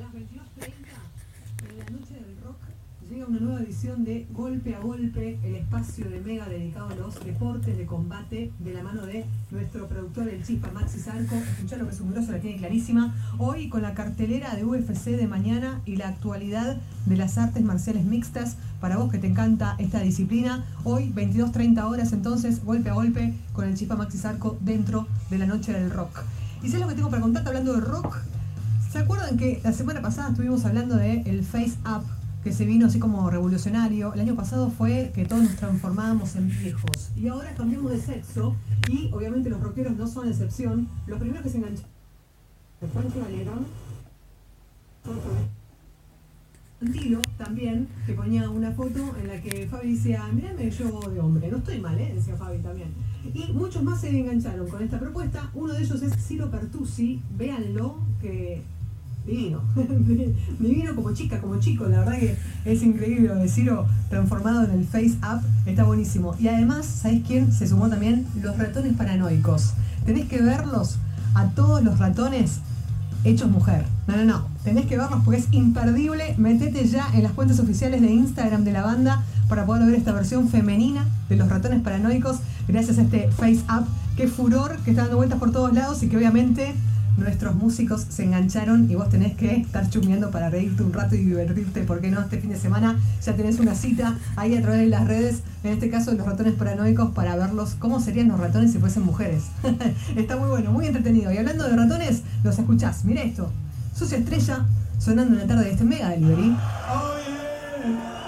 las 22.30, en la noche del rock, llega una nueva edición de Golpe a Golpe, el espacio de Mega dedicado a los deportes de combate, de la mano de nuestro productor, el Chispa Maxi Zarco. Escuchalo que su grosso la tiene clarísima. Hoy con la cartelera de UFC de mañana y la actualidad de las artes marciales mixtas. Para vos que te encanta esta disciplina, hoy 22.30 horas entonces, golpe a golpe con el Chispa Maxi Zarco dentro de la noche del rock. ¿Y sabes lo que tengo para contarte hablando de rock? ¿Se acuerdan que la semana pasada estuvimos hablando de el Face Up, que se vino así como revolucionario? El año pasado fue que todos nos transformábamos en viejos. Y ahora cambiamos de sexo y obviamente los rockeros no son excepción. Los primeros que se engancharon fue el Valieron. Antilo también, que ponía una foto en la que Fabi decía, mirame yo de hombre, no estoy mal, ¿eh? decía Fabi también. Y muchos más se engancharon con esta propuesta. Uno de ellos es Ciro Pertusi, véanlo, que divino, divino como chica, como chico, la verdad que es increíble lo de Ciro transformado en el Face Up, está buenísimo. Y además, ¿sabéis quién se sumó también? Los ratones paranoicos. Tenés que verlos a todos los ratones hechos mujer. No, no, no. Tenés que verlos porque es imperdible. Metete ya en las cuentas oficiales de Instagram de la banda para poder ver esta versión femenina de los ratones paranoicos gracias a este Face Up. Qué furor que está dando vueltas por todos lados y que obviamente nuestros músicos se engancharon y vos tenés que estar chumeando para reírte un rato y divertirte, ¿por qué no? Este fin de semana ya tenés una cita ahí a través de las redes, en este caso los ratones paranoicos, para verlos cómo serían los ratones si fuesen mujeres. Está muy bueno, muy entretenido. Y hablando de ratones, los escuchás. Mira esto, Sucia Estrella sonando en la tarde de este Mega Delivery. Oh.